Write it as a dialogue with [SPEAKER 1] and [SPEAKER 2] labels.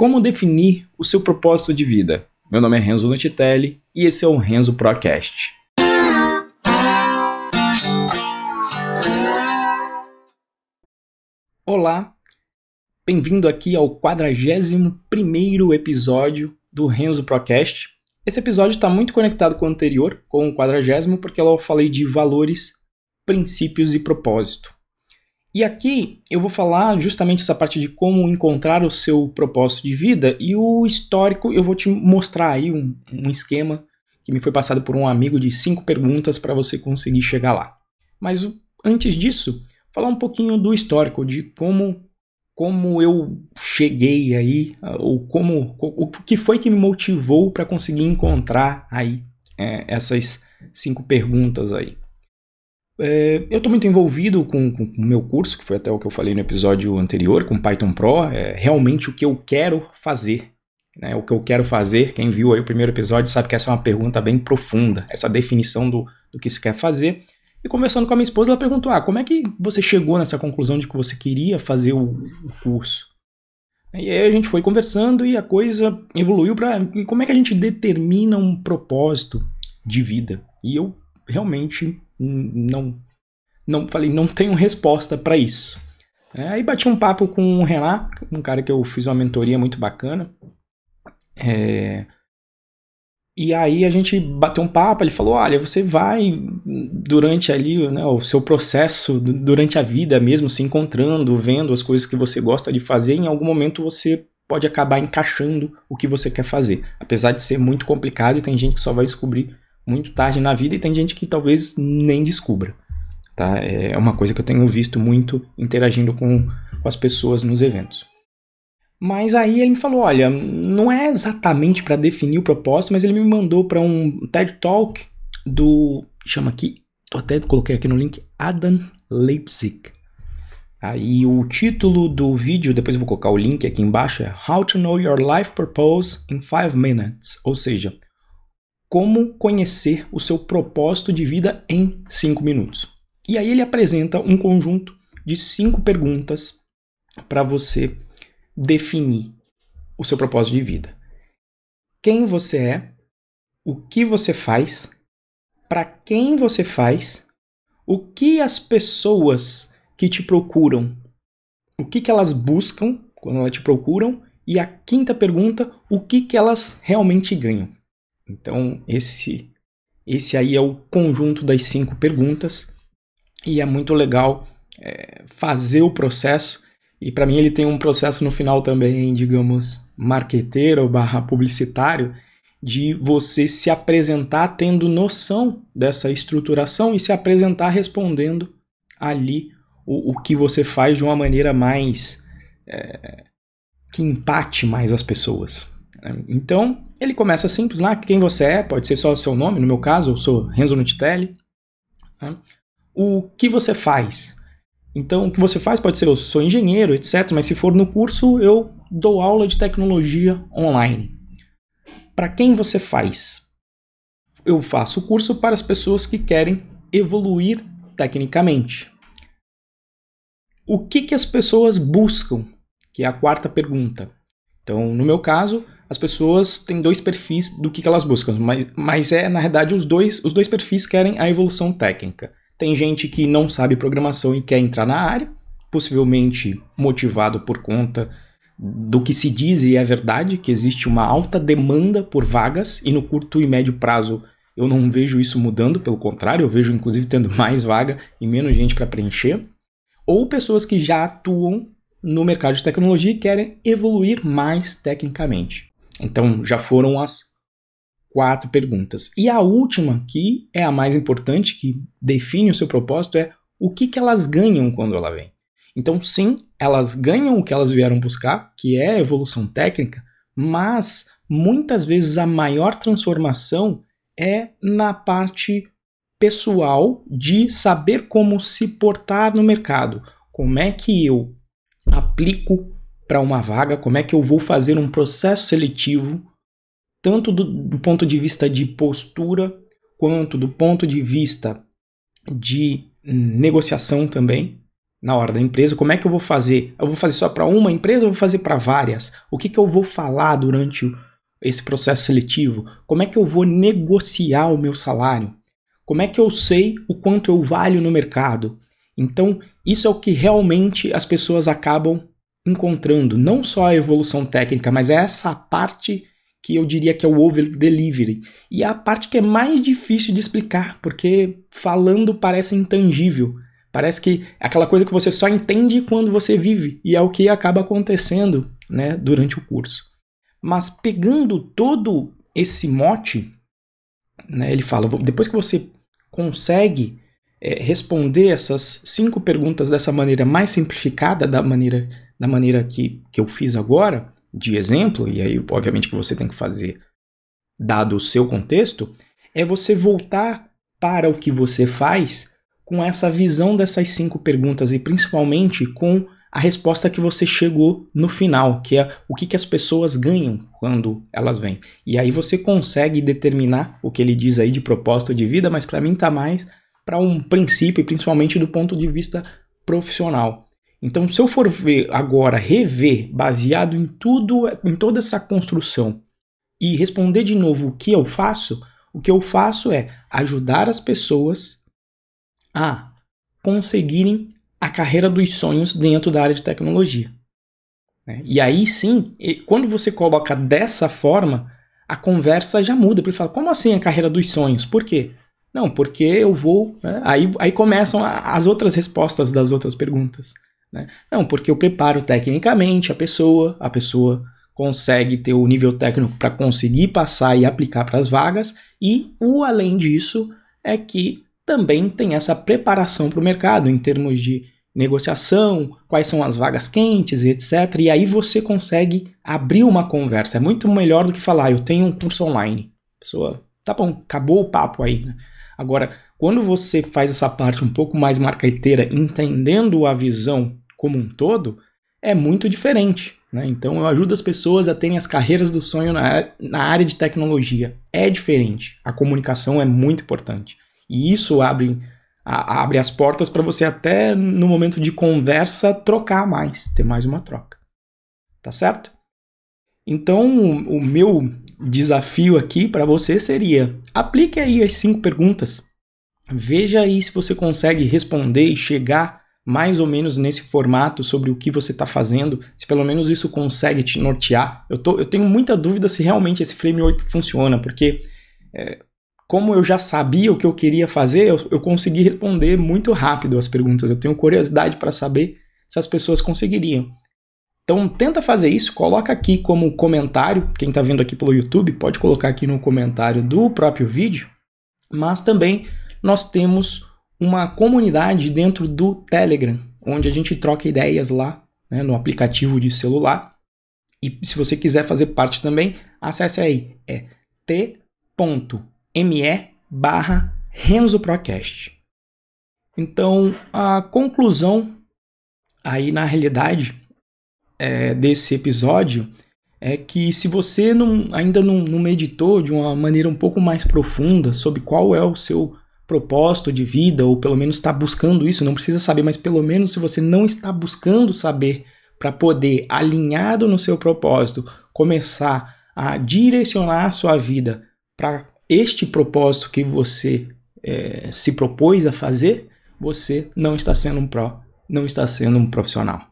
[SPEAKER 1] Como definir o seu propósito de vida? Meu nome é Renzo Nutitelli e esse é o Renzo Procast. Olá, bem-vindo aqui ao 41º episódio do Renzo Procast. Esse episódio está muito conectado com o anterior, com o 40 porque eu falei de valores, princípios e propósito. E aqui eu vou falar justamente essa parte de como encontrar o seu propósito de vida e o histórico. Eu vou te mostrar aí um, um esquema que me foi passado por um amigo de cinco perguntas para você conseguir chegar lá. Mas antes disso, falar um pouquinho do histórico, de como como eu cheguei aí, ou como o que foi que me motivou para conseguir encontrar aí é, essas cinco perguntas aí. É, eu estou muito envolvido com o meu curso, que foi até o que eu falei no episódio anterior, com Python Pro. É realmente o que eu quero fazer. Né? O que eu quero fazer, quem viu aí o primeiro episódio sabe que essa é uma pergunta bem profunda, essa definição do, do que se quer fazer. E conversando com a minha esposa, ela perguntou: ah, como é que você chegou nessa conclusão de que você queria fazer o, o curso? E aí a gente foi conversando e a coisa evoluiu para como é que a gente determina um propósito de vida. E eu realmente não, não falei, não tenho resposta para isso. É, aí bati um papo com o Renan, um cara que eu fiz uma mentoria muito bacana. É, e aí a gente bateu um papo, ele falou, olha, você vai durante ali né, o seu processo, durante a vida mesmo, se encontrando, vendo as coisas que você gosta de fazer, em algum momento você pode acabar encaixando o que você quer fazer. Apesar de ser muito complicado e tem gente que só vai descobrir muito tarde na vida e tem gente que talvez nem descubra. Tá? É uma coisa que eu tenho visto muito interagindo com, com as pessoas nos eventos. Mas aí ele me falou: olha, não é exatamente para definir o propósito, mas ele me mandou para um TED Talk do. chama aqui, até coloquei aqui no link, Adam Leipzig. Aí o título do vídeo, depois eu vou colocar o link aqui embaixo, é How to Know Your Life Purpose in 5 Minutes. Ou seja, como conhecer o seu propósito de vida em 5 minutos. E aí ele apresenta um conjunto de cinco perguntas para você definir o seu propósito de vida. Quem você é, o que você faz, para quem você faz, o que as pessoas que te procuram, o que, que elas buscam quando elas te procuram, e a quinta pergunta, o que, que elas realmente ganham. Então, esse, esse aí é o conjunto das cinco perguntas e é muito legal é, fazer o processo. E para mim ele tem um processo no final também, digamos, marqueteiro barra publicitário, de você se apresentar tendo noção dessa estruturação e se apresentar respondendo ali o, o que você faz de uma maneira mais é, que empate mais as pessoas. Então, ele começa simples lá, quem você é, pode ser só o seu nome, no meu caso, eu sou Renzo Nutitelli. Né? O que você faz? Então, o que você faz pode ser eu sou engenheiro, etc. Mas se for no curso, eu dou aula de tecnologia online. Para quem você faz? Eu faço o curso para as pessoas que querem evoluir tecnicamente. O que, que as pessoas buscam? Que é a quarta pergunta. Então, no meu caso, as pessoas têm dois perfis do que, que elas buscam, mas, mas é, na verdade, os dois, os dois perfis querem a evolução técnica. Tem gente que não sabe programação e quer entrar na área, possivelmente motivado por conta do que se diz e é verdade, que existe uma alta demanda por vagas e no curto e médio prazo eu não vejo isso mudando, pelo contrário, eu vejo inclusive tendo mais vaga e menos gente para preencher. Ou pessoas que já atuam no mercado de tecnologia e querem evoluir mais tecnicamente. Então já foram as quatro perguntas. E a última, que é a mais importante, que define o seu propósito, é o que, que elas ganham quando ela vem. Então, sim, elas ganham o que elas vieram buscar, que é evolução técnica, mas muitas vezes a maior transformação é na parte pessoal de saber como se portar no mercado. Como é que eu aplico para uma vaga, como é que eu vou fazer um processo seletivo, tanto do, do ponto de vista de postura, quanto do ponto de vista de negociação também, na hora da empresa, como é que eu vou fazer? Eu vou fazer só para uma empresa ou vou fazer para várias? O que, que eu vou falar durante esse processo seletivo? Como é que eu vou negociar o meu salário? Como é que eu sei o quanto eu valho no mercado? Então, isso é o que realmente as pessoas acabam encontrando, não só a evolução técnica, mas é essa parte que eu diria que é o over delivery. E é a parte que é mais difícil de explicar, porque falando parece intangível. Parece que é aquela coisa que você só entende quando você vive, e é o que acaba acontecendo né, durante o curso. Mas pegando todo esse mote, né, ele fala: depois que você consegue é, responder essas cinco perguntas dessa maneira mais simplificada, da maneira, da maneira que, que eu fiz agora, de exemplo, e aí obviamente que você tem que fazer dado o seu contexto, é você voltar para o que você faz com essa visão dessas cinco perguntas e principalmente com a resposta que você chegou no final, que é o que, que as pessoas ganham quando elas vêm. E aí você consegue determinar o que ele diz aí de propósito de vida, mas para mim tá mais para um princípio, principalmente do ponto de vista profissional. Então, se eu for ver agora, rever, baseado em tudo, em toda essa construção, e responder de novo o que eu faço, o que eu faço é ajudar as pessoas a conseguirem a carreira dos sonhos dentro da área de tecnologia. Né? E aí sim, quando você coloca dessa forma, a conversa já muda. Ele fala, como assim a carreira dos sonhos? Por quê? Não, porque eu vou. Né? Aí, aí começam as outras respostas das outras perguntas. Né? Não, porque eu preparo tecnicamente a pessoa, a pessoa consegue ter o nível técnico para conseguir passar e aplicar para as vagas, e o além disso é que também tem essa preparação para o mercado em termos de negociação, quais são as vagas quentes etc. E aí você consegue abrir uma conversa. É muito melhor do que falar, ah, eu tenho um curso online. pessoa, tá bom, acabou o papo aí. Né? Agora, quando você faz essa parte um pouco mais marqueteira, entendendo a visão como um todo, é muito diferente. Né? Então eu ajudo as pessoas a terem as carreiras do sonho na, na área de tecnologia. É diferente. A comunicação é muito importante. E isso abre, a, abre as portas para você até no momento de conversa trocar mais, ter mais uma troca. Tá certo? Então o meu desafio aqui para você seria: aplique aí as cinco perguntas. Veja aí se você consegue responder e chegar mais ou menos nesse formato sobre o que você está fazendo, se pelo menos isso consegue te nortear. Eu, tô, eu tenho muita dúvida se realmente esse framework funciona, porque é, como eu já sabia o que eu queria fazer, eu, eu consegui responder muito rápido as perguntas. Eu tenho curiosidade para saber se as pessoas conseguiriam. Então tenta fazer isso, coloca aqui como comentário, quem está vendo aqui pelo YouTube pode colocar aqui no comentário do próprio vídeo, mas também nós temos uma comunidade dentro do Telegram, onde a gente troca ideias lá né, no aplicativo de celular. E se você quiser fazer parte também, acesse aí, é t.me barra RenzoProcast. Então, a conclusão aí na realidade é, desse episódio é que se você não, ainda não, não meditou de uma maneira um pouco mais profunda sobre qual é o seu propósito de vida, ou pelo menos está buscando isso, não precisa saber, mas pelo menos se você não está buscando saber para poder, alinhado no seu propósito, começar a direcionar a sua vida para este propósito que você é, se propôs a fazer, você não está sendo um pró, não está sendo um profissional.